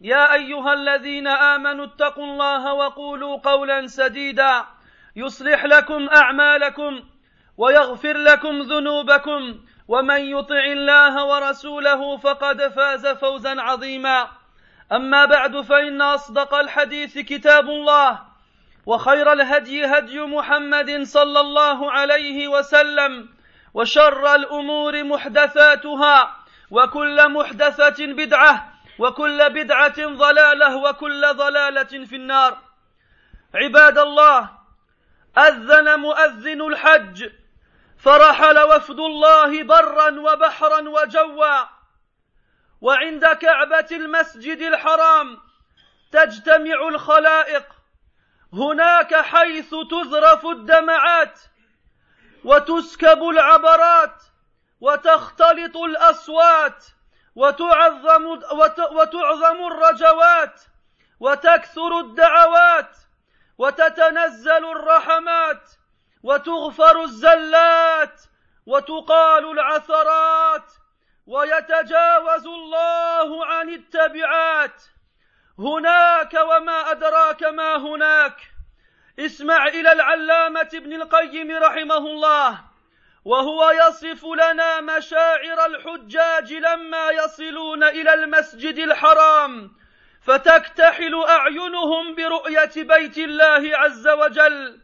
يا أيها الذين آمنوا اتقوا الله وقولوا قولا سديدا. يصلح لكم أعمالكم ويغفر لكم ذنوبكم. ومن يطع الله ورسوله فقد فاز فوزا عظيما. أما بعد فإن أصدق الحديث كتاب الله وخير الهدي هدي محمد صلى الله عليه وسلم وشر الأمور محدثاتها وكل محدثة بدعة وكل بدعة ضلالة وكل ضلالة في النار. عباد الله أذن مؤذن الحج فرحل وفد الله برا وبحرا وجوا. وعند كعبة المسجد الحرام تجتمع الخلائق. هناك حيث تذرف الدمعات وتسكب العبرات وتختلط الأصوات. وتعظم وتعظم الرجوات وتكثر الدعوات وتتنزل الرحمات وتغفر الزلات وتقال العثرات ويتجاوز الله عن التبعات. هناك وما أدراك ما هناك. اسمع إلى العلامة ابن القيم رحمه الله. وهو يصف لنا مشاعر الحجاج لما يصلون إلى المسجد الحرام فتكتحل أعينهم برؤية بيت الله عز وجل.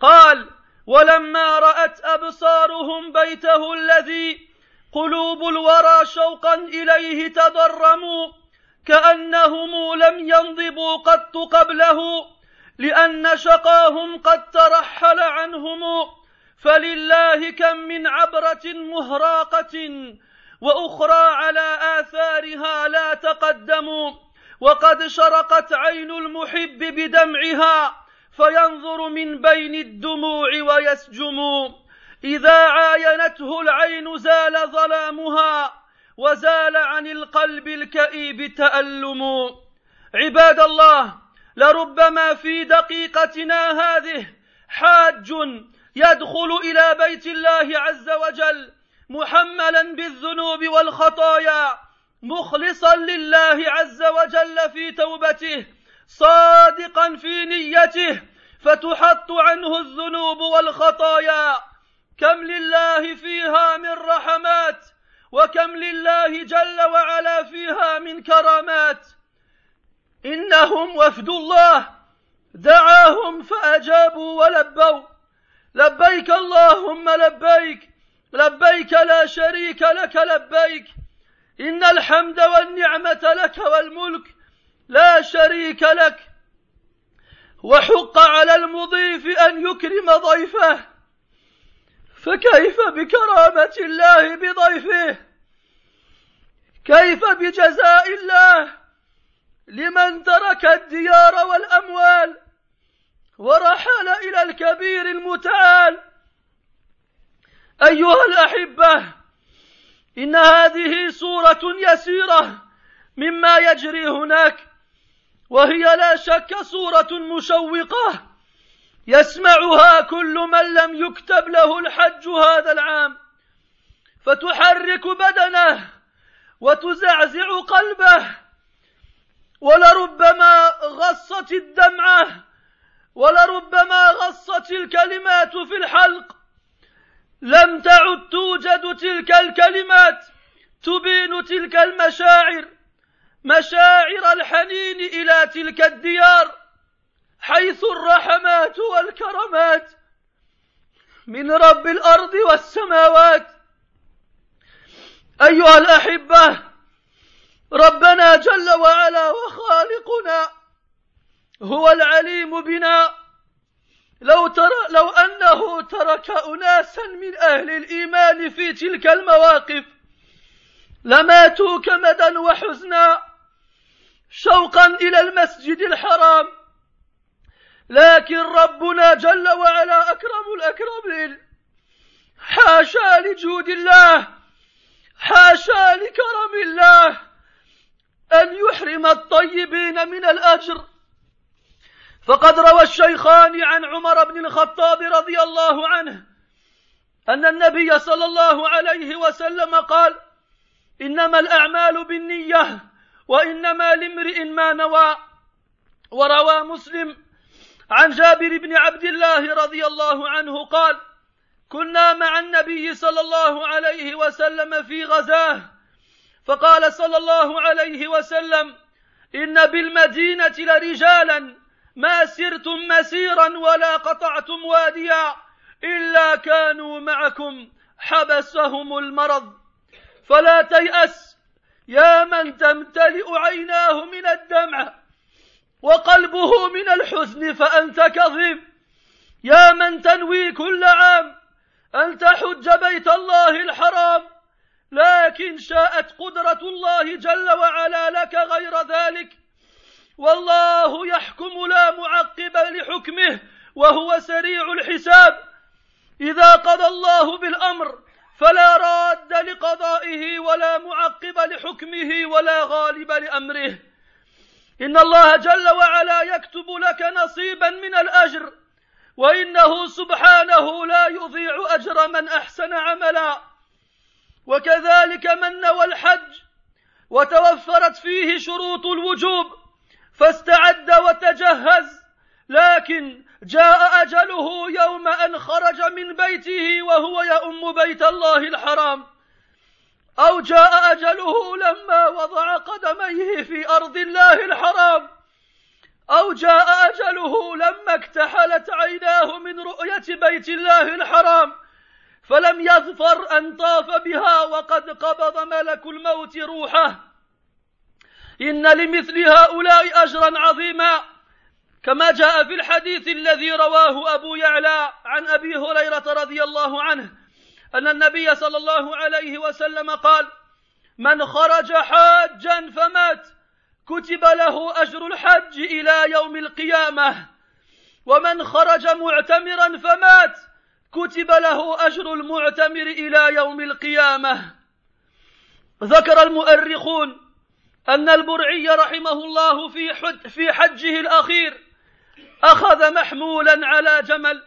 قال ولما رأت أبصارهم بيته الذي قلوب الورى شوقا إليه تضرموا كأنهم لم ينضبوا قط قبله لأن شقاهم قد ترحل عنهم فلله كم من عبرة مهراقة وأخرى على آثارها لا تقدموا وقد شرقت عين المحب بدمعها فينظر من بين الدموع ويسجم إذا عاينته العين زال ظلامها وزال عن القلب الكئيب تألم عباد الله لربما في دقيقتنا هذه حاج يدخل إلى بيت الله عز وجل محملا بالذنوب والخطايا مخلصا لله عز وجل في توبته صادقا في نيته فتحط عنه الذنوب والخطايا. كم لله فيها من رحمات وكم لله جل وعلا فيها من كرامات. إنهم وفد الله دعاهم فأجابوا ولبوا. لبيك اللهم لبيك لبيك لا شريك لك لبيك. إن الحمد والنعمة لك والملك لا شريك لك. وحق على المضيف أن يكرم ضيفه. فكيف بكرامة الله بضيفه؟ كيف بجزاء الله لمن ترك الديار والأموال؟ ورحل إلى الكبير المتعال أيها الأحبة إن هذه صورة يسيرة مما يجري هناك وهي لا شك صورة مشوقة. يسمعها كل من لم يكتب له الحج هذا العام. فتحرك بدنه وتزعزع قلبه ولربما غصت الدمعة ولربما غصت الكلمات في الحلق. لم تعد توجد تلك الكلمات تبين تلك المشاعر مشاعر الحنين إلى تلك الديار حيث الرحمات والكرمات من رب الأرض والسماوات. أيها الأحبة ربنا جل وعلا وخالقنا هو العليم بنا. لو ترى لو أنه ترك أناسا من أهل الإيمان في تلك المواقف لماتوا كمدا وحزنا شوقا إلى المسجد الحرام. لكن ربنا جل وعلا أكرم الأكرمين حاشا لجود الله حاشا لكرم الله أن يحرم الطيبين من الأجر. فقد روى الشيخان عن عمر بن الخطاب رضي الله عنه أن النبي صلى الله عليه وسلم قال إنما الأعمال بالنية وإنما لامرئ ما نوى. وروى مسلم عن جابر بن عبد الله رضي الله عنه قال كنا مع النبي صلى الله عليه وسلم في غزاة. فقال صلى الله عليه وسلم إن بالمدينة لرجالا ما سرتم مسيرا ولا قطعتم واديا إلا كانوا معكم حبسهم المرض. فلا تيأس يا من تمتلئ عيناه من الدمع وقلبه من الحزن فأنت كظيم. يا من تنوي كل عام أن تحج بيت الله الحرام لكن شاءت قدرة الله جل وعلا لك غير ذلك. والله يحكم لا معقب لحكمه وهو سريع الحساب. إذا قضى الله بالأمر فلا راد لقضائه ولا معقب لحكمه ولا غالب لأمره. إن الله جل وعلا يكتب لك نصيبا من الأجر وإنه سبحانه لا يضيع أجر من أحسن عملا. وكذلك من نوى الحج وتوفرت فيه شروط الوجوب فاستعد وتجهز. لكن جاء أجله يوم أن خرج من بيته وهو يؤم بيت الله الحرام. أو جاء أجله لما وضع قدميه في أرض الله الحرام. أو جاء أجله لما اكتحلت عيناه من رؤية بيت الله الحرام. فلم يظفر أن طاف بها وقد قبض ملك الموت روحه. إن لمثل هؤلاء أجرا عظيما. كما جاء في الحديث الذي رواه أبو يعلى عن أبي هريرة رضي الله عنه أن النبي صلى الله عليه وسلم قال من خرج حاجا فمات كتب له أجر الحج إلى يوم القيامة. ومن خرج معتمرا فمات كتب له أجر المعتمر إلى يوم القيامة. ذكر المؤرخون أن البرعي رحمه الله في, في حجه الأخير أخذ محمولا على جمل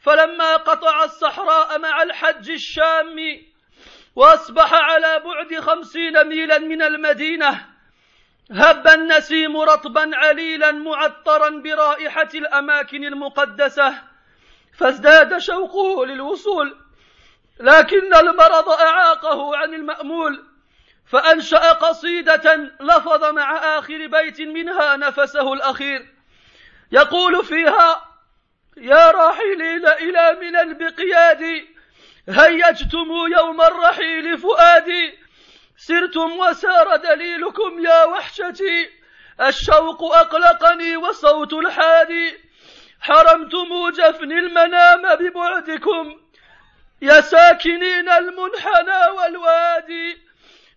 فلما قطع الصحراء مع الحج الشامي وأصبح على بعد خمسين ميلا من المدينة هب النسيم رطبا عليلا معطرا برائحة الأماكن المقدسة فازداد شوقه للوصول لكن المرض أعاقه عن المأمول. فأنشأ قصيدة لفظ مع آخر بيت منها نفسه الأخير. يقول فيها يا راحلين إلى من بقيادي هيجتم يوم الرحيل فؤادي. سرتم وسار دليلكم يا وحشتي الشوق أقلقني وصوت الحادي. حرمتم جفن المنام ببعدكم يا ساكنين المنحنى والوادي.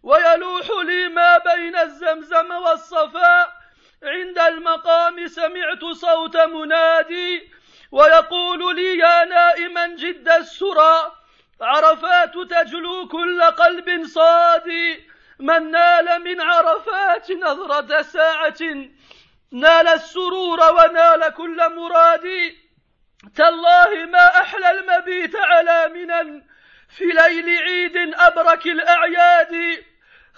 ويلوح لي ما بين الزمزم والصفا عند المقام سمعت صوت منادي ويقول لي يا نائما جد السرى. عرفات تجلو كل قلب صادي من نال من عرفات نظرة ساعة. نال السرور ونال كل مراد. تالله ما أحلى المبيت على منا في ليل عيد أبرك الأعياد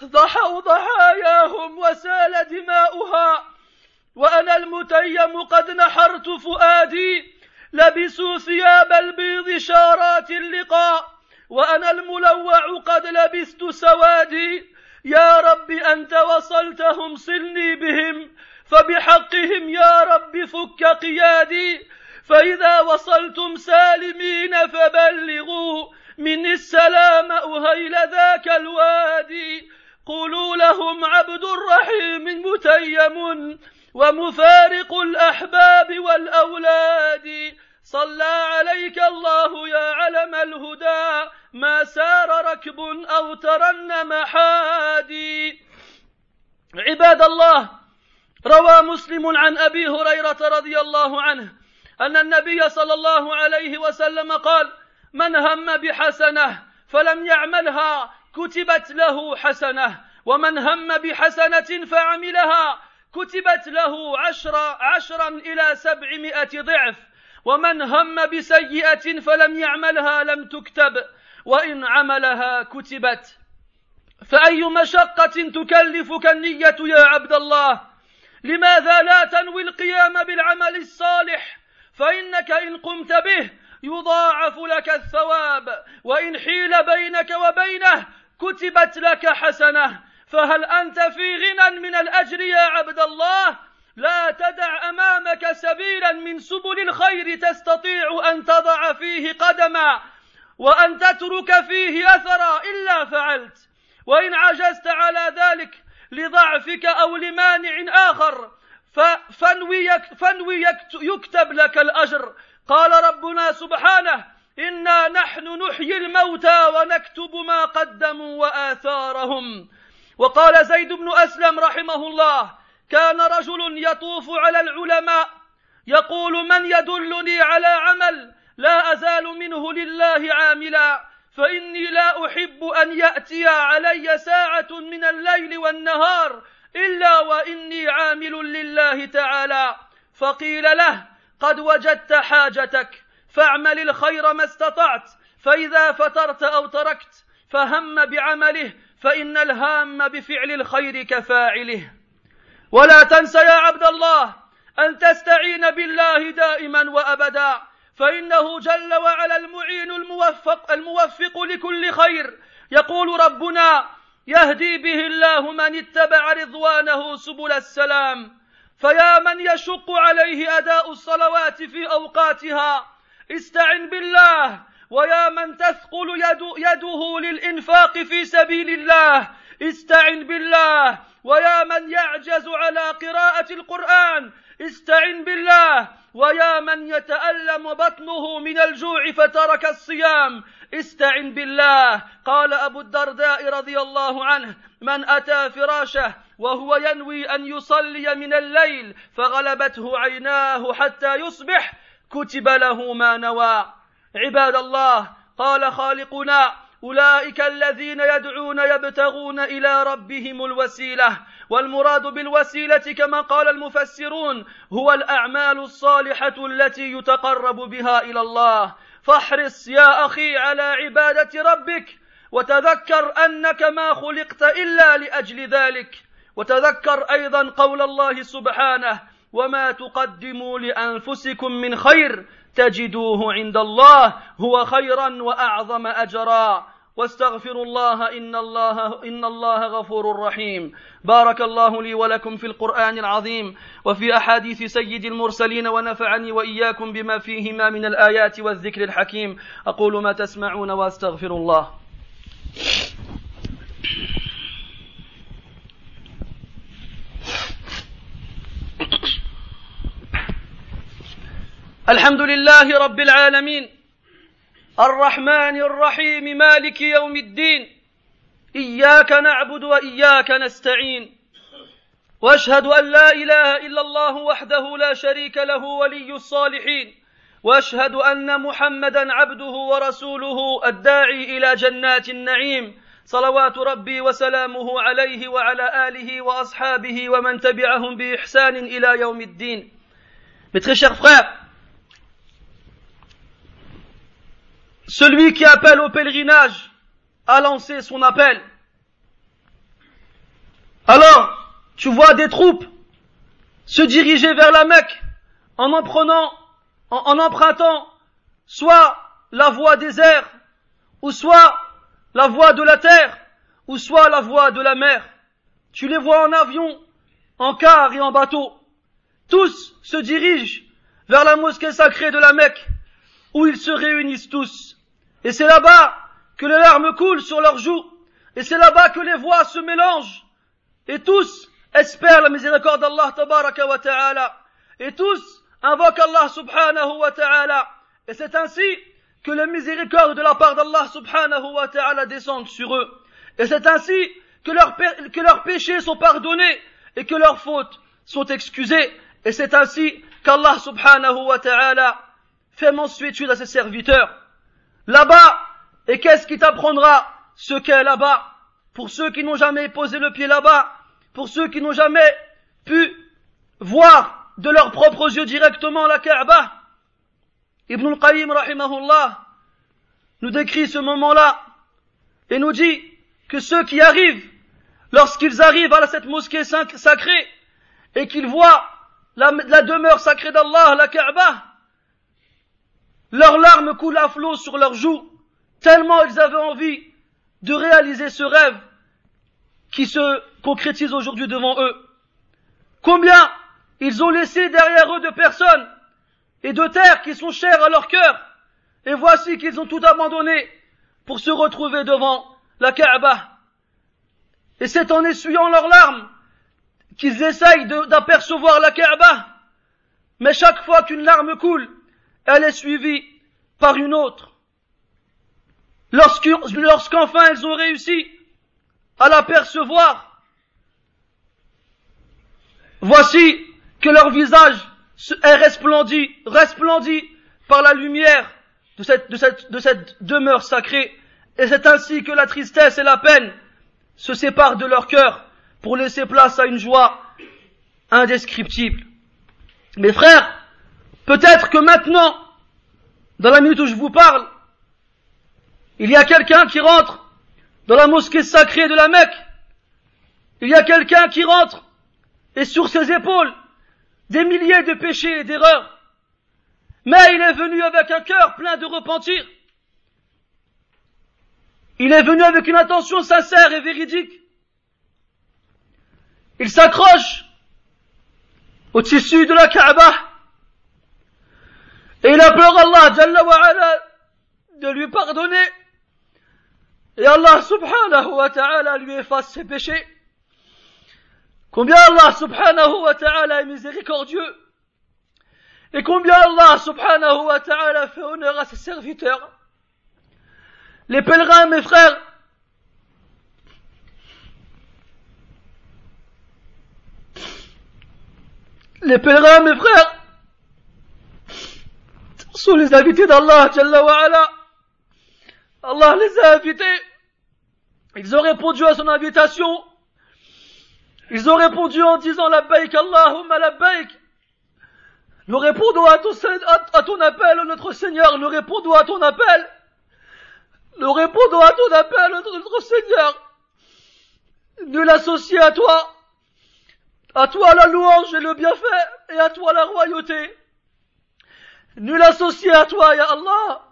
ضحوا ضحاياهم وسال دماؤها وأنا المتيم قد نحرت فؤادي لبسوا ثياب البيض شارات اللقاء وأنا الملوع قد لبست سوادي يا رب أنت وصلتهم صلني بهم فبحقهم يا رب فك قيادي فإذا وصلتم سالمين فبلغوا مني السلام أهيل ذاك الوادي. قولوا لهم عبد الرحيم متيم ومفارق الأحباب والأولاد. صلى عليك الله يا علم الهدى. ما سار ركب أو ترنم حادي. عباد الله روى مسلم عن أبي هريرة رضي الله عنه أن النبي صلى الله عليه وسلم قال من هم بحسنة فلم يعملها كتبت له حسنة ومن هم بحسنة فعملها كتبت له عشر عشرا إلى سبعمائة ضعف ومن هم بسيئة فلم يعملها لم تكتب وإن عملها كتبت. فأي مشقة تكلفك النية يا عبد الله؟ لماذا لا تنوي القيام بالعمل الصالح؟ فإنك إن قمت به يضاعف لك الثواب وإن حيل بينك وبينه كتبت لك حسنة. فهل أنت في غنى من الأجر يا عبد الله؟ لا تدع أمامك سبيلا من سبل الخير تستطيع أن تضع فيه قدما وأن تترك فيه أثرا إلا فعلت. وإن عجزت على ذلك لضعفك أو لمانع آخر فانوي, يكتب لك الأجر. قال ربنا سبحانه إنا نحن نحيي الموتى ونكتب ما قدموا وآثارهم. وقال زيد بن أسلم رحمه الله كان رجل يطوف على العلماء يقول من يدلني على عمل لا أزال منه لله عاملا فإني لا أحب أن يأتي علي ساعة من الليل والنهار إلا وإني عامل لله تعالى. فقيل له قد وجدت حاجتك فاعمل الخير ما استطعت فإذا فترت أو تركت فهم بعمله فإن الهام بفعل الخير كفاعله. ولا تنس يا عبد الله أن تستعين بالله دائما وأبدا فإنه جل وعلا المعين الموفق الموفق لكل خير. يقول ربنا يهدي به الله من اتبع رضوانه سبل السلام. فيا من يشق عليه أداء الصلوات في أوقاتها استعن بالله ويا من تثقل يد يده للإنفاق في سبيل الله استعن بالله ويا من يعجز على قراءة القرآن استعن بالله ويا من يتألم بطنه من الجوع فترك الصيام استعن بالله. قال أبو الدرداء رضي الله عنه من أتى فراشه وهو ينوي أن يصلي من الليل فغلبته عيناه حتى يصبح كتب له ما نوى. عباد الله قال خالقنا أولئك الذين يدعون يبتغون إلى ربهم الوسيلة. والمراد بالوسيلة كما قال المفسرون هو الأعمال الصالحة التي يتقرب بها إلى الله. فاحرص يا أخي على عبادة ربك وتذكر أنك ما خلقت إلا لأجل ذلك وتذكر أيضا قول الله سبحانه وما تقدموا لأنفسكم من خير تجدوه عند الله هو خيرا وأعظم اجرا واستغفروا الله إن الله إن الله غفور رحيم. بارك الله لي ولكم في القرآن العظيم وفي أحاديث سيد المرسلين ونفعني وإياكم بما فيهما من الآيات والذكر الحكيم. أقول ما تسمعون وأستغفر الله. الحمد لله رب العالمين. الرحمن الرحيم مالك يوم الدين. إياك نعبد وإياك نستعين. وأشهد أن لا إله إلا الله وحده لا شريك له ولي الصالحين. وأشهد أن محمدا عبده ورسوله الداعي إلى جنات النعيم. صلوات ربي وسلامه عليه وعلى آله وأصحابه ومن تبعهم بإحسان إلى يوم الدين. Mes très chers frères, Celui qui appelle au pèlerinage a lancé son appel. Alors, tu vois des troupes se diriger vers la Mecque en en empruntant soit la voie des airs, ou soit la voie de la terre, ou soit la voie de la mer. Tu les vois en avion, en car et en bateau. Tous se dirigent vers la mosquée sacrée de la Mecque, où ils se réunissent tous. Et c'est là-bas que les larmes coulent sur leurs joues, et c'est là-bas que les voix se mélangent, et tous espèrent la miséricorde d'Allah tabaraka ta'ala, et tous invoquent Allah subhanahu wa ta'ala, et c'est ainsi que la miséricorde de la part d'Allah subhanahu wa ta'ala descende sur eux. Et c'est ainsi que que leurs péchés sont pardonnés et que leurs fautes sont excusées. Et c'est ainsi qu'Allah subhanahu wa ta'ala fait mensuétude à ses serviteurs. Là-bas, et qu'est-ce qui t'apprendra ce qu'est là-bas? Pour ceux qui n'ont jamais posé le pied là-bas, pour ceux qui n'ont jamais pu voir de leurs propres yeux directement la Kaaba, Ibn al-Qayyim rahimahullah nous décrit ce moment-là et nous dit que ceux qui arrivent, lorsqu'ils arrivent à cette mosquée sacrée et qu'ils voient la, demeure sacrée d'Allah, la Kaaba, leurs larmes coulent à flot sur leurs joues, tellement ils avaient envie de réaliser ce rêve qui se concrétise aujourd'hui devant eux. Combien ils ont laissé derrière eux de personnes et de terres qui sont chères à leur cœur, et voici qu'ils ont tout abandonné pour se retrouver devant la Kaaba. Et c'est en essuyant leurs larmes qu'ils essayent d'apercevoir la Kaaba. Mais chaque fois qu'une larme coule, elle est suivie par une autre. Lorsqu'enfin ils ont réussi à l'apercevoir, voici que leur visage est resplendit, resplendit par la lumière de cette, de cette, de cette demeure sacrée. Et c'est ainsi que la tristesse et la peine se séparent de leur cœur pour laisser place à une joie indescriptible. Mes frères, peut-être que maintenant, dans la minute où je vous parle, il y a quelqu'un qui rentre dans la mosquée sacrée de la Mecque. Il y a quelqu'un qui rentre et sur ses épaules, des milliers de péchés et d'erreurs. Mais il est venu avec un cœur plein de repentir. Il est venu avec une intention sincère et véridique. Il s'accroche au tissu de la Kaaba et il implore Allah de lui pardonner et Allah subhanahu wa ta'ala lui efface ses péchés. Combien Allah subhanahu wa ta'ala est miséricordieux. Et combien Allah subhanahu wa ta'ala fait honneur à ses serviteurs. Les pèlerins, mes frères, les pèlerins, mes frères, sont les invités d'Allah. Allah les a invités. Ils ont répondu à son invitation. Ils ont répondu en disant la baik Allahumma la baik. Nous répondons à ton, appel, notre Seigneur. Nous répondons à ton appel. Nous répondons à ton appel, notre Seigneur. Nul associé à toi. À toi la louange et le bienfait, et à toi la royauté. Nul associé à toi, Ya Allah.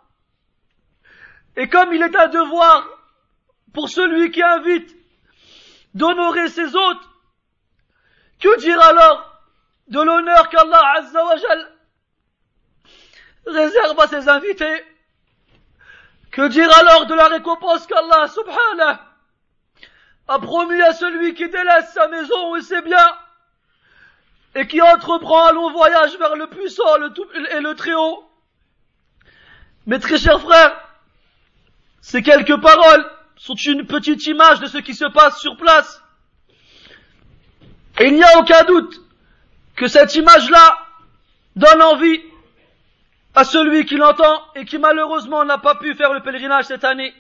Et comme il est un devoir pour celui qui invite d'honorer ses hôtes, que dire alors de l'honneur qu'Allah Azzawajal réserve à ses invités? Que dire alors de la récompense qu'Allah subhanahu a promis à celui qui délaisse sa maison et ses biens et qui entreprend un long voyage vers le puissant et le très haut Mes très chers frères, ces quelques paroles sont une petite image de ce qui se passe sur place. Et il n'y a aucun doute que cette image-là donne envie à celui qui l'entend et qui malheureusement n'a pas pu faire le pèlerinage cette année.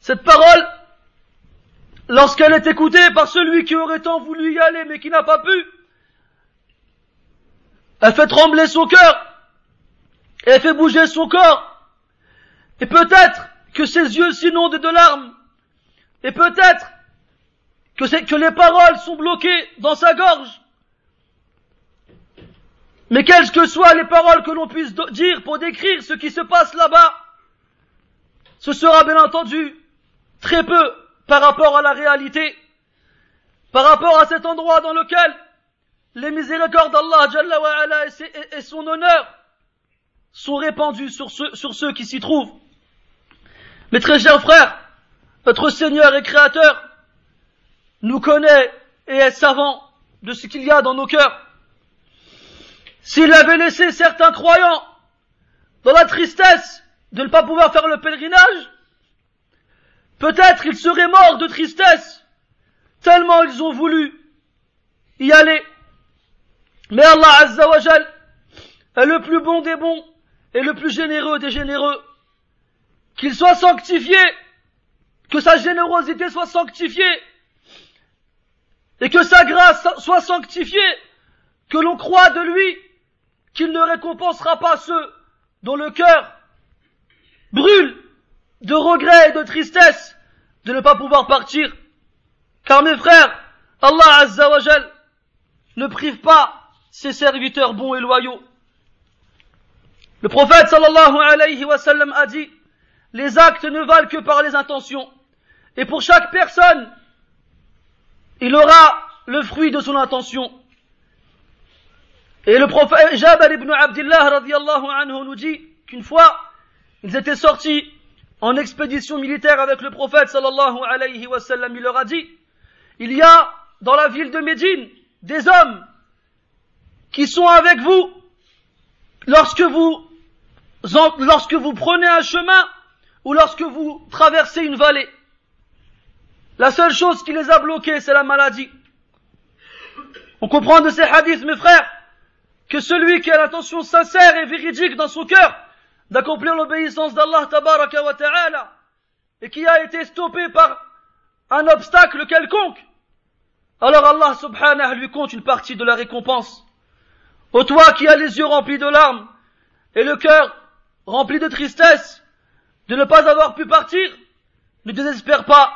Cette parole, lorsqu'elle est écoutée par celui qui aurait tant voulu y aller mais qui n'a pas pu, elle fait trembler son cœur, elle fait bouger son corps, et peut-être que ses yeux s'inondent de larmes, et peut-être que, que les paroles sont bloquées dans sa gorge. Mais quelles que soient les paroles que l'on puisse dire pour décrire ce qui se passe là-bas, ce sera bien entendu très peu par rapport à la réalité, par rapport à cet endroit dans lequel les miséricordes d'Allah et son honneur sont répandus sur ceux, sur ceux qui s'y trouvent. Mes très chers frères, notre Seigneur et Créateur nous connaît et est savant de ce qu'il y a dans nos cœurs. S'il avait laissé certains croyants dans la tristesse de ne pas pouvoir faire le pèlerinage, peut-être ils seraient morts de tristesse, tellement ils ont voulu y aller. Mais Allah Azza wa est le plus bon des bons et le plus généreux des généreux. Qu'il soit sanctifié, que sa générosité soit sanctifiée, et que sa grâce soit sanctifiée, que l'on croit de lui qu'il ne récompensera pas ceux dont le cœur brûle de regret et de tristesse de ne pas pouvoir partir. Car mes frères, Allah Azza wa ne prive pas ses serviteurs bons et loyaux. Le prophète sallallahu alayhi wa sallam a dit, les actes ne valent que par les intentions. Et pour chaque personne, il aura le fruit de son intention. Et le prophète Jabal ibn Abdullah radiallahu anhu nous dit qu'une fois, ils étaient sortis en expédition militaire avec le prophète sallallahu alayhi wa sallam, il leur a dit, il y a dans la ville de Médine des hommes qui sont avec vous lorsque vous, lorsque vous prenez un chemin ou lorsque vous traversez une vallée. La seule chose qui les a bloqués, c'est la maladie. On comprend de ces hadiths, mes frères, que celui qui a l'intention sincère et véridique dans son cœur d'accomplir l'obéissance d'Allah tabaraka wa ta'ala et qui a été stoppé par un obstacle quelconque, alors Allah subhanahu lui compte une partie de la récompense. Ô toi qui as les yeux remplis de larmes et le cœur rempli de tristesse de ne pas avoir pu partir, ne désespère pas.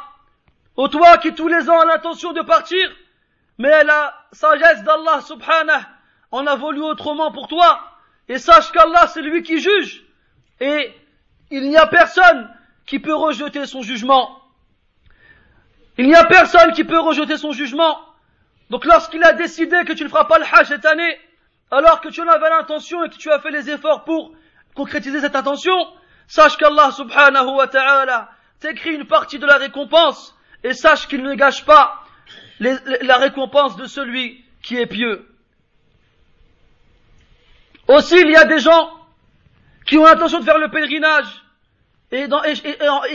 Ô toi qui tous les ans as l'intention de partir, mais la sagesse d'Allah subhanahu en a voulu autrement pour toi, et sache qu'Allah c'est lui qui juge, et il n'y a personne qui peut rejeter son jugement. Il n'y a personne qui peut rejeter son jugement. Donc lorsqu'il a décidé que tu ne feras pas le hajj cette année, alors que tu en avais l'intention et que tu as fait les efforts pour concrétiser cette intention, sache qu'Allah subhanahu wa ta'ala t'écrit une partie de la récompense et sache qu'il ne gâche pas la récompense de celui qui est pieux. Aussi, il y a des gens qui ont l'intention de faire le pèlerinage et, dans,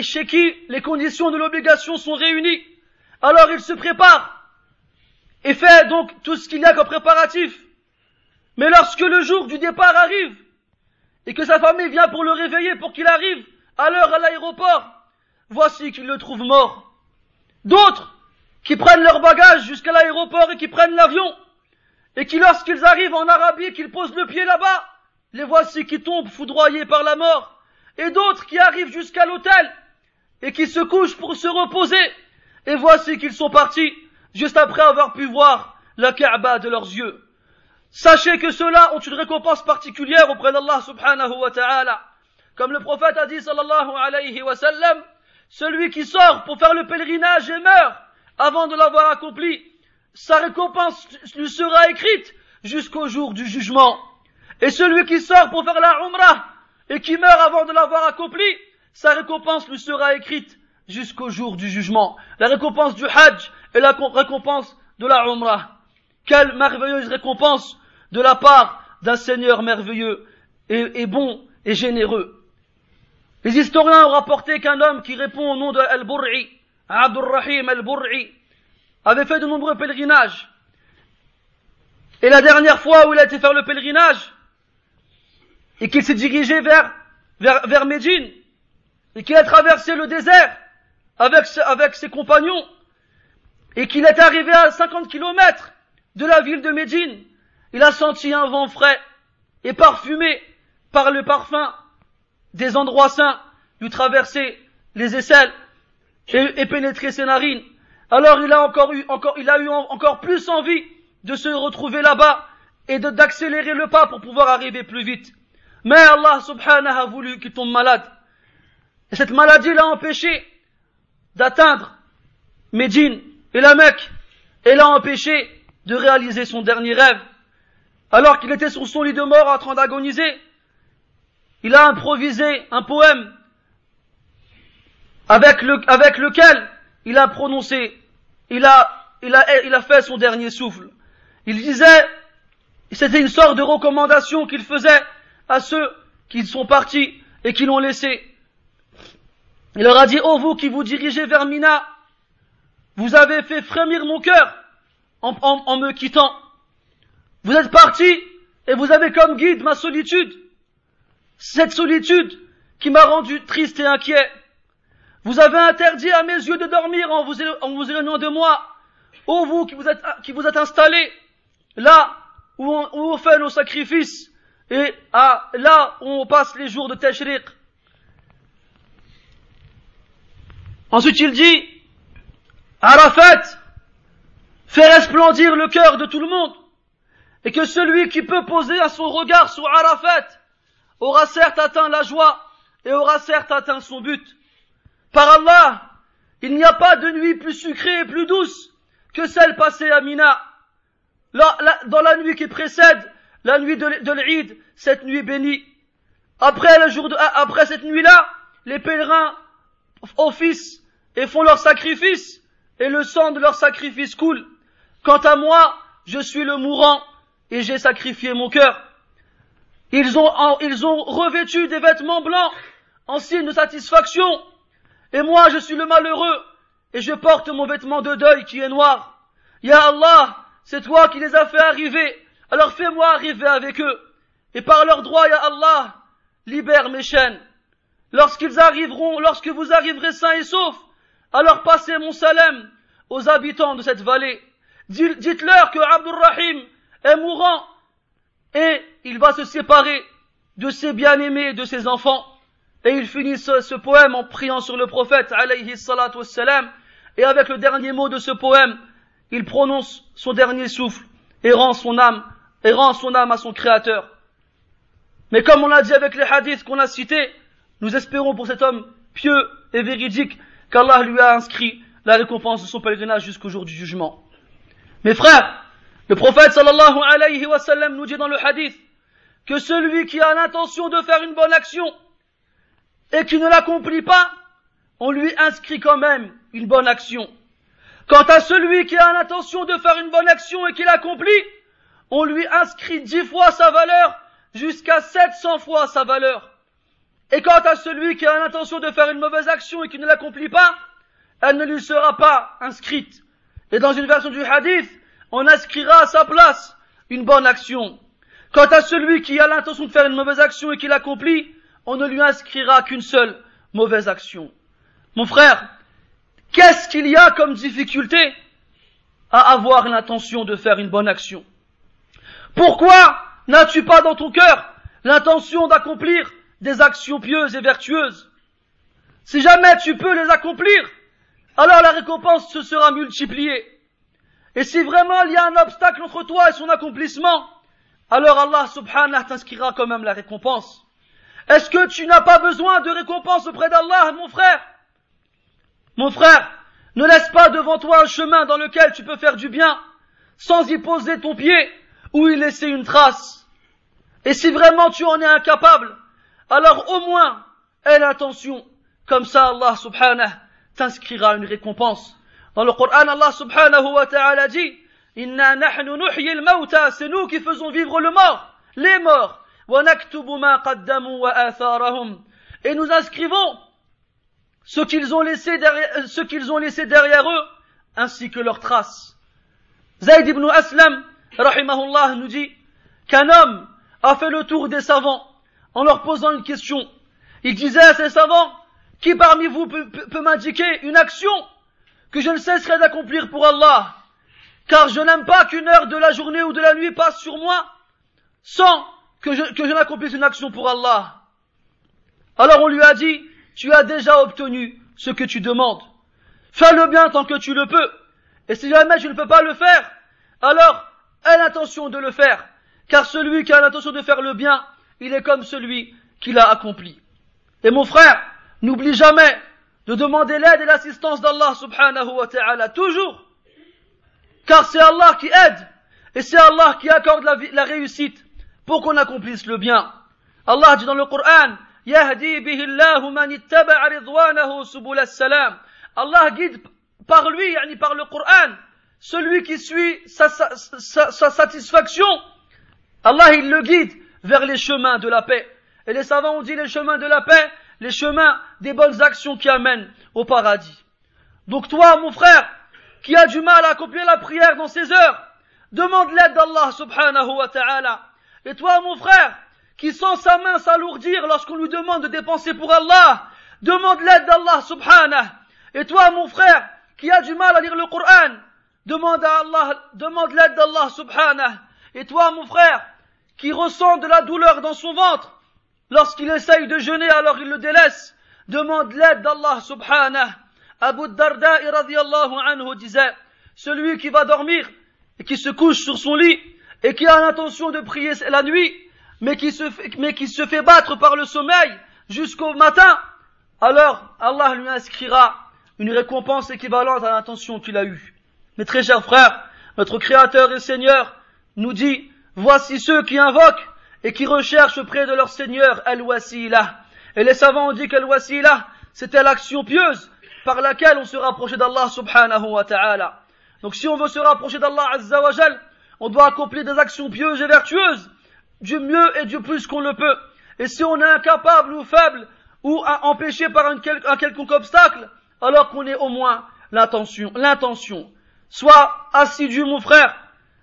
chez qui les conditions de l'obligation sont réunies. Alors il se prépare et fait donc tout ce qu'il y a comme préparatif. Mais lorsque le jour du départ arrive, et que sa famille vient pour le réveiller pour qu'il arrive à l'heure à l'aéroport, voici qu'il le trouve mort. D'autres qui prennent leur bagage jusqu'à l'aéroport et qui prennent l'avion, et qui lorsqu'ils arrivent en Arabie, qu'ils posent le pied là-bas, les voici qui tombent foudroyés par la mort, et d'autres qui arrivent jusqu'à l'hôtel, et qui se couchent pour se reposer, et voici qu'ils sont partis, juste après avoir pu voir la Kaaba de leurs yeux. Sachez que ceux-là ont une récompense particulière auprès d'Allah subhanahu wa ta'ala. Comme le prophète a dit sallallahu alayhi wa sallam, celui qui sort pour faire le pèlerinage et meurt avant de l'avoir accompli, sa récompense lui sera écrite jusqu'au jour du jugement. Et celui qui sort pour faire la umrah et qui meurt avant de l'avoir accompli, sa récompense lui sera écrite jusqu'au jour du jugement. La récompense du hajj et la récompense de la umrah. Quelle merveilleuse récompense de la part d'un Seigneur merveilleux et, bon et généreux. Les historiens ont rapporté qu'un homme qui répond au nom de Al-Bur'i, Abdurrahim Al-Bur'i, avait fait de nombreux pèlerinages. Et la dernière fois où il a été faire le pèlerinage, et qu'il s'est dirigé vers, vers, Médine, et qu'il a traversé le désert avec, avec ses compagnons, et qu'il est arrivé à 50 kilomètres de la ville de Médine, il a senti un vent frais et parfumé par le parfum des endroits saints, lui traverser les aisselles et, pénétrer ses narines. Alors il a encore eu, encore, il a eu encore plus envie de se retrouver là-bas et d'accélérer le pas pour pouvoir arriver plus vite. Mais Allah subhanahu a voulu qu'il tombe malade. Et cette maladie l'a empêché d'atteindre Médine et la Mecque et l'a empêché de réaliser son dernier rêve. Alors qu'il était sur son lit de mort en train d'agoniser, il a improvisé un poème avec, le, avec lequel il a prononcé, il a, il a, il a fait son dernier souffle. Il disait, c'était une sorte de recommandation qu'il faisait à ceux qui sont partis et qui l'ont laissé. Il leur a dit, oh vous qui vous dirigez vers Mina, vous avez fait frémir mon cœur en, me quittant. Vous êtes partis et vous avez comme guide ma solitude. Cette solitude qui m'a rendu triste et inquiet. Vous avez interdit à mes yeux de dormir en vous, éloignant de moi. Ô vous qui vous êtes, installés là où on, fait nos sacrifices et à, là où on passe les jours de Tashriq. Ensuite il dit, Arafat fait resplendir le cœur de tout le monde et que celui qui peut poser à son regard sur Arafat aura certes atteint la joie et aura certes atteint son but. Par Allah, il n'y a pas de nuit plus sucrée et plus douce que celle passée à Mina. dans la nuit qui précède la nuit de, l'Eid, cette nuit bénie. Après de, après cette nuit-là, les pèlerins officent et font leur sacrifice, et le sang de leur sacrifice coule. Quant à moi, je suis le mourant, et j'ai sacrifié mon cœur. Ils ont, revêtu des vêtements blancs en signe de satisfaction. Et moi, je suis le malheureux et je porte mon vêtement de deuil qui est noir. Ya Allah, c'est toi qui les as fait arriver. Alors fais-moi arriver avec eux. Et par leur droit, Ya Allah, libère mes chaînes. Lorsqu'ils arriveront, lorsque vous arriverez sains et saufs, alors passez mon salam aux habitants de cette vallée. Dites-leur que Abdurrahim est mourant et il va se séparer de ses bien-aimés de ses enfants. Et il finit ce, poème en priant sur le prophète, alayhi salatu wassalam, et avec le dernier mot de ce poème, il prononce son dernier souffle et rend son âme, et rend son âme à son créateur. Mais comme on l'a dit avec les hadiths qu'on a cités, nous espérons pour cet homme pieux et véridique qu'Allah lui a inscrit la récompense de son pèlerinage jusqu'au jour du jugement. Mes frères, le prophète sallallahu alayhi wa sallam nous dit dans le hadith que celui qui a l'intention de faire une bonne action et qui ne l'accomplit pas, on lui inscrit quand même une bonne action. Quant à celui qui a l'intention de faire une bonne action et qui l'accomplit, on lui inscrit dix fois sa valeur jusqu'à sept cents fois sa valeur. Et quant à celui qui a l'intention de faire une mauvaise action et qui ne l'accomplit pas, elle ne lui sera pas inscrite. Et dans une version du hadith, on inscrira à sa place une bonne action. Quant à celui qui a l'intention de faire une mauvaise action et qui l'accomplit, on ne lui inscrira qu'une seule mauvaise action. Mon frère, qu'est-ce qu'il y a comme difficulté à avoir l'intention de faire une bonne action? Pourquoi n'as-tu pas dans ton cœur l'intention d'accomplir des actions pieuses et vertueuses? Si jamais tu peux les accomplir, alors la récompense se sera multipliée. Et si vraiment il y a un obstacle entre toi et son accomplissement, alors Allah subhanahu t'inscrira quand même la récompense. Est-ce que tu n'as pas besoin de récompense auprès d'Allah, mon frère? Mon frère, ne laisse pas devant toi un chemin dans lequel tu peux faire du bien, sans y poser ton pied ou y laisser une trace. Et si vraiment tu en es incapable, alors au moins aie l'intention, comme ça Allah subhanahu t'inscrira une récompense. Dans le Coran, Allah subhanahu wa ta'ala dit, Inna nahnu nuhyi al-mauta, c'est nous qui faisons vivre le mort, les morts. Wa naktubu ma qaddamu wa atharahum. Et nous inscrivons ce qu'ils ont laissé derrière, ce qu'ils ont laissé derrière eux, ainsi que leurs traces. Zayd ibn Aslam, rahimahullah, nous dit qu'un homme a fait le tour des savants en leur posant une question. Il disait à ces savants, qui parmi vous peut, m'indiquer une action que je ne cesserai d'accomplir pour Allah, car je n'aime pas qu'une heure de la journée ou de la nuit passe sur moi sans que je, que je n'accomplisse une action pour Allah. Alors on lui a dit, tu as déjà obtenu ce que tu demandes. Fais le bien tant que tu le peux. Et si jamais tu ne peux pas le faire, alors aie l'intention de le faire. Car celui qui a l'intention de faire le bien, il est comme celui qui l'a accompli. Et mon frère, N'oublie jamais de demander l'aide et l'assistance d'Allah subhanahu wa ta'ala, toujours. Car c'est Allah qui aide et c'est Allah qui accorde la, réussite pour qu'on accomplisse le bien. Allah dit dans le Coran, Yahdi bihi Allahu man ittaba'a ridwanahu subul salam. Allah guide par lui, yani par le Coran, celui qui suit sa, sa satisfaction. Allah, il le guide vers les chemins de la paix. Et les savants ont dit les chemins de la paix, les chemins des bonnes actions qui amènent au paradis. Donc toi, mon frère, qui a du mal à accomplir la prière dans ces heures, demande l'aide d'Allah subhanahu wa ta'ala. Et toi, mon frère, qui sent sa main s'alourdir lorsqu'on lui demande de dépenser pour Allah, demande l'aide d'Allah subhanahu. Et toi, mon frère, qui a du mal à lire le Coran, demande à Allah, demande l'aide d'Allah subhanahu. Et toi, mon frère, qui ressent de la douleur dans son ventre, lorsqu'il essaye de jeûner alors il le délaisse, demande l'aide d'Allah subhanahu. Abu Darda radiallahu anhu disait, celui qui va dormir et qui se couche sur son lit et qui a l'intention de prier la nuit, mais qui se fait, battre par le sommeil jusqu'au matin, alors Allah lui inscrira une récompense équivalente à l'intention qu'il a eue. Mes très chers frères, notre Créateur et Seigneur nous dit, voici ceux qui invoquent et qui recherchent près de leur Seigneur Al-Wasila. Et les savants ont dit qu'Al-Wasila, c'était l'action pieuse par laquelle on se rapprochait d'Allah subhanahu wa ta'ala. Donc si on veut se rapprocher d'Allah azza wa on doit accomplir des actions pieuses et vertueuses, du mieux et du plus qu'on le peut. Et si on est incapable ou faible, ou empêché par un, quel, un quelconque obstacle, alors qu'on ait au moins l'intention, l'intention. Sois assidu mon frère,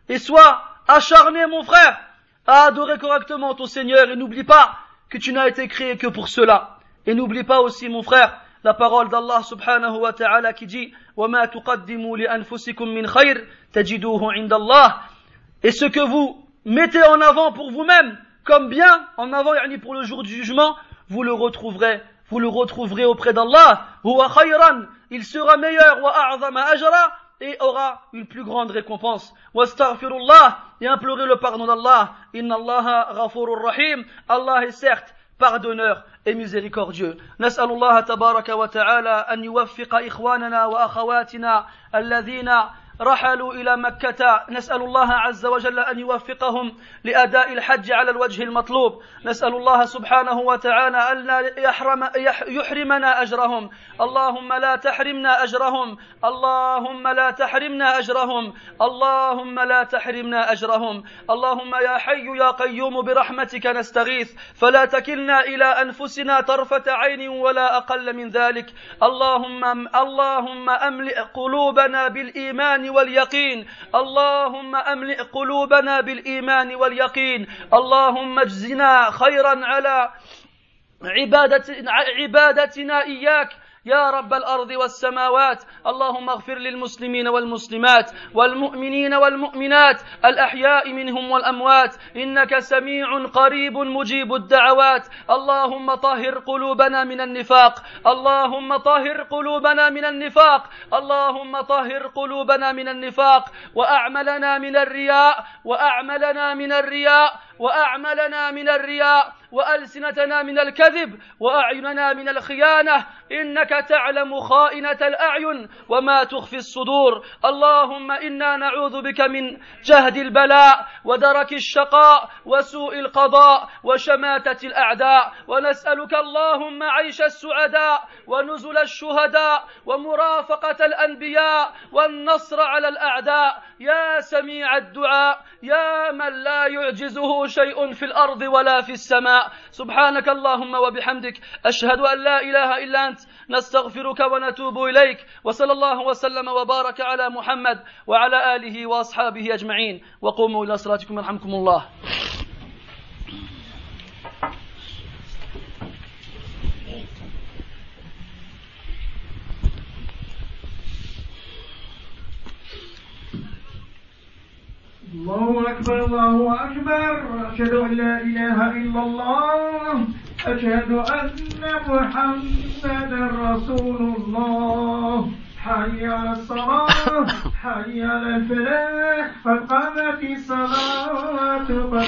et sois acharné mon frère, à adorer correctement ton Seigneur, et n'oublie pas que tu n'as été créé que pour cela. Et n'oublie pas aussi mon frère, la parole d'Allah subhanahu wa ta'ala qui dit وَمَا تُقَدِّمُوا لِأَنفُسِكُم مِّنْ خَيْرٍ تَجِدُوهُ عِندَ اللَّهِ Et ce que vous mettez en avant pour vous-même comme bien, en avant yani pour le jour du jugement, vous le retrouverez, vous le retrouverez auprès d'Allah. huwa khayran, il sera meilleur wa a'zama ajra et aura une plus grande récompense. Wastaghfirullah et implorez le pardon d'Allah. Inna Allah ghafurur rahim. Allah est certes pardonneur et miséricordieux. نسأل الله تبارك وتعالى أن يوفق إخواننا وأخواتنا الذين رحلوا إلى مكة. نسأل الله عز وجل أن يوفقهم لأداء الحج على الوجه المطلوب. نسأل الله سبحانه وتعالى أن لا يحرم يحرمنا أجرهم. اللهم لا تحرمنا أجرهم. اللهم لا تحرمنا أجرهم. اللهم لا تحرمنا أجرهم. اللهم يا حي يا قيوم برحمتك نستغيث. فلا تكلنا إلى أنفسنا طرفة عين ولا أقل من ذلك. اللهم اللهم أملئ قلوبنا بالإيمان واليقين. اللهم أملئ قلوبنا بالإيمان واليقين. اللهم اجزنا خيرا على عبادتنا إياك. يا رب الأرض والسماوات اللهم اغفر للمسلمين والمسلمات والمؤمنين والمؤمنات الأحياء منهم والأموات إنك سميع قريب مجيب الدعوات. اللهم طهر قلوبنا من النفاق اللهم طهر قلوبنا من النفاق اللهم طهر قلوبنا من النفاق وأعملنا من الرياء وأعملنا من الرياء وأعملنا من الرياء وألسنتنا من الكذب وأعيننا من الخيانة إنك تعلم خائنة الأعين وما تخفي الصدور اللهم إنا نعوذ بك من جهد البلاء ودرك الشقاء وسوء القضاء وشماتة الأعداء ونسألك اللهم عيش السعداء ونزل الشهداء ومرافقة الأنبياء والنصر على الأعداء يا سميع الدعاء يا من لا يعجزه شيء في الأرض ولا في السماء. سبحانك اللهم وبحمدك. أشهد أن لا إله إلا أنت. نستغفرك ونتوب إليك. وصلى الله وسلم وبارك على محمد وعلى آله وأصحابه أجمعين. وقوموا إلى صلاتكم يرحمكم الله. الله أكبر الله أكبر. أشهد أن لا إله إلا الله. أشهد أن محمدا رسول الله. حي على الصلاة حي على الفلاح. قد قامت الصلاة قد